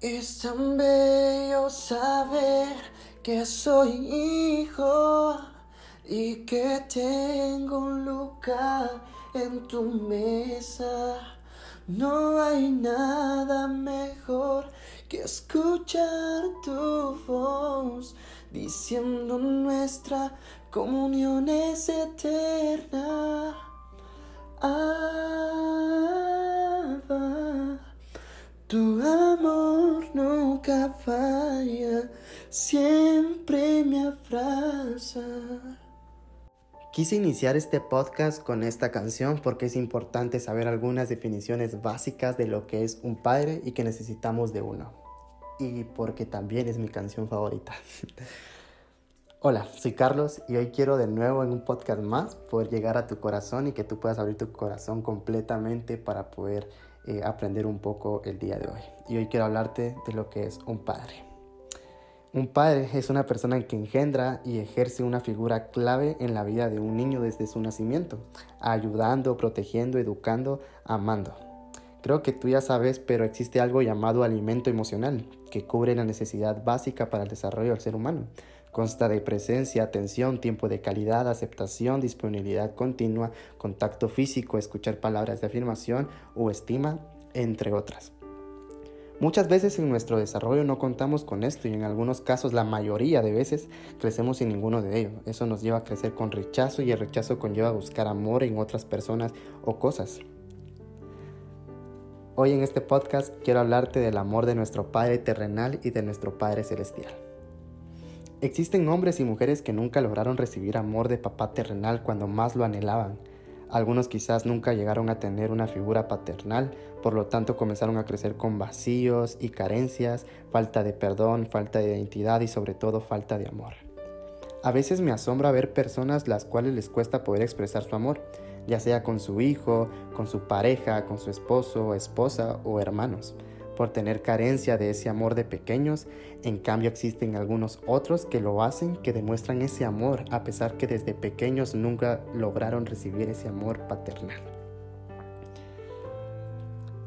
Es tan bello saber que soy hijo y que tengo un lugar en tu mesa. No hay nada mejor que escuchar tu voz diciendo nuestra comunión es eterna. tu falla, siempre me abraza. Quise iniciar este podcast con esta canción porque es importante saber algunas definiciones básicas de lo que es un padre y que necesitamos de uno. Y porque también es mi canción favorita. Hola, soy Carlos y hoy quiero de nuevo en un podcast más poder llegar a tu corazón y que tú puedas abrir tu corazón completamente para poder eh, aprender un poco el día de hoy. Y hoy quiero hablarte de lo que es un padre. Un padre es una persona que engendra y ejerce una figura clave en la vida de un niño desde su nacimiento, ayudando, protegiendo, educando, amando. Creo que tú ya sabes, pero existe algo llamado alimento emocional, que cubre la necesidad básica para el desarrollo del ser humano. Consta de presencia, atención, tiempo de calidad, aceptación, disponibilidad continua, contacto físico, escuchar palabras de afirmación o estima, entre otras. Muchas veces en nuestro desarrollo no contamos con esto y en algunos casos, la mayoría de veces, crecemos sin ninguno de ellos. Eso nos lleva a crecer con rechazo y el rechazo conlleva a buscar amor en otras personas o cosas. Hoy en este podcast quiero hablarte del amor de nuestro Padre terrenal y de nuestro Padre celestial. Existen hombres y mujeres que nunca lograron recibir amor de papá terrenal cuando más lo anhelaban. Algunos quizás nunca llegaron a tener una figura paternal, por lo tanto comenzaron a crecer con vacíos y carencias, falta de perdón, falta de identidad y sobre todo falta de amor. A veces me asombra ver personas las cuales les cuesta poder expresar su amor, ya sea con su hijo, con su pareja, con su esposo, esposa o hermanos por tener carencia de ese amor de pequeños, en cambio existen algunos otros que lo hacen, que demuestran ese amor a pesar que desde pequeños nunca lograron recibir ese amor paternal.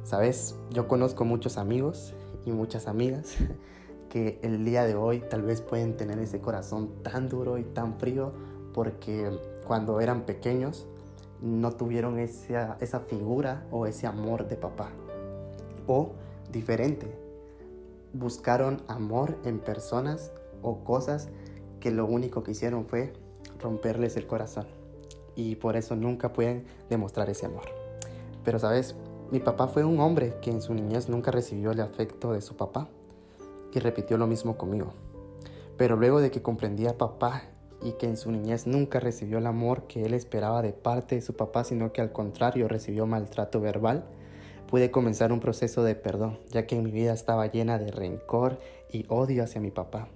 Sabes, yo conozco muchos amigos y muchas amigas que el día de hoy tal vez pueden tener ese corazón tan duro y tan frío porque cuando eran pequeños no tuvieron esa, esa figura o ese amor de papá. O diferente. Buscaron amor en personas o cosas que lo único que hicieron fue romperles el corazón. Y por eso nunca pueden demostrar ese amor. Pero sabes, mi papá fue un hombre que en su niñez nunca recibió el afecto de su papá. Y repitió lo mismo conmigo. Pero luego de que comprendía a papá y que en su niñez nunca recibió el amor que él esperaba de parte de su papá, sino que al contrario recibió maltrato verbal, pude comenzar un proceso de perdón, ya que mi vida estaba llena de rencor y odio hacia mi papá.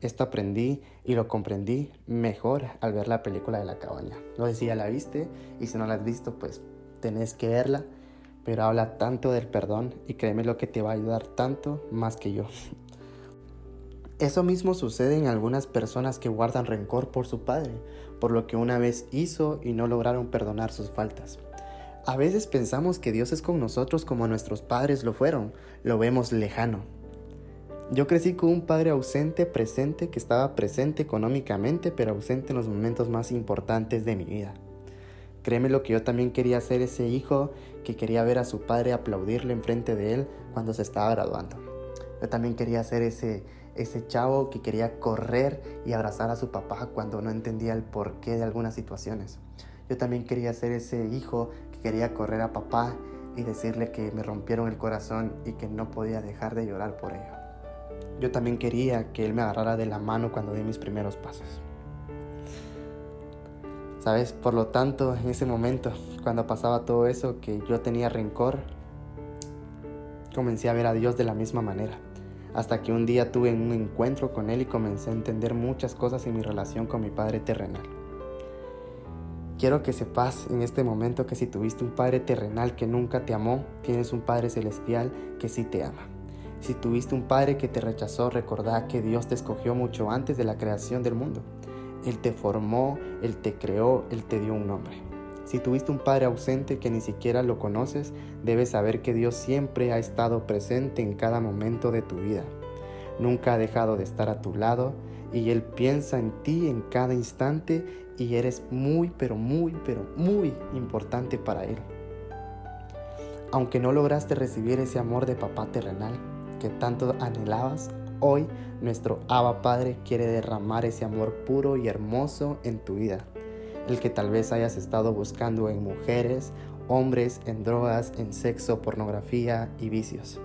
Esto aprendí y lo comprendí mejor al ver la película de la cabaña. No sé si ya la viste y si no la has visto, pues tenés que verla, pero habla tanto del perdón y créeme lo que te va a ayudar tanto más que yo. Eso mismo sucede en algunas personas que guardan rencor por su padre, por lo que una vez hizo y no lograron perdonar sus faltas. A veces pensamos que Dios es con nosotros como nuestros padres lo fueron, lo vemos lejano. Yo crecí con un padre ausente, presente, que estaba presente económicamente, pero ausente en los momentos más importantes de mi vida. Créeme lo que yo también quería ser ese hijo que quería ver a su padre aplaudirle enfrente de él cuando se estaba graduando. Yo también quería ser ese, ese chavo que quería correr y abrazar a su papá cuando no entendía el porqué de algunas situaciones. Yo también quería ser ese hijo quería correr a papá y decirle que me rompieron el corazón y que no podía dejar de llorar por ello. Yo también quería que él me agarrara de la mano cuando di mis primeros pasos. ¿Sabes? Por lo tanto, en ese momento, cuando pasaba todo eso, que yo tenía rencor, comencé a ver a Dios de la misma manera. Hasta que un día tuve un encuentro con Él y comencé a entender muchas cosas en mi relación con mi Padre terrenal. Quiero que sepas en este momento que si tuviste un Padre terrenal que nunca te amó, tienes un Padre celestial que sí te ama. Si tuviste un Padre que te rechazó, recordá que Dios te escogió mucho antes de la creación del mundo. Él te formó, Él te creó, Él te dio un nombre. Si tuviste un padre ausente que ni siquiera lo conoces, debes saber que Dios siempre ha estado presente en cada momento de tu vida. Nunca ha dejado de estar a tu lado y Él piensa en ti en cada instante y eres muy, pero muy, pero muy importante para Él. Aunque no lograste recibir ese amor de papá terrenal que tanto anhelabas, hoy nuestro Abba Padre quiere derramar ese amor puro y hermoso en tu vida. El que tal vez hayas estado buscando en mujeres, hombres, en drogas, en sexo, pornografía y vicios.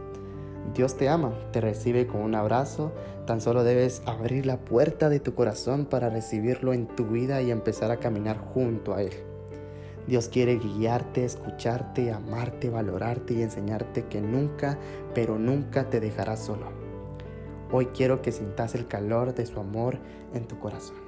Dios te ama, te recibe con un abrazo, tan solo debes abrir la puerta de tu corazón para recibirlo en tu vida y empezar a caminar junto a Él. Dios quiere guiarte, escucharte, amarte, valorarte y enseñarte que nunca, pero nunca te dejará solo. Hoy quiero que sintas el calor de su amor en tu corazón.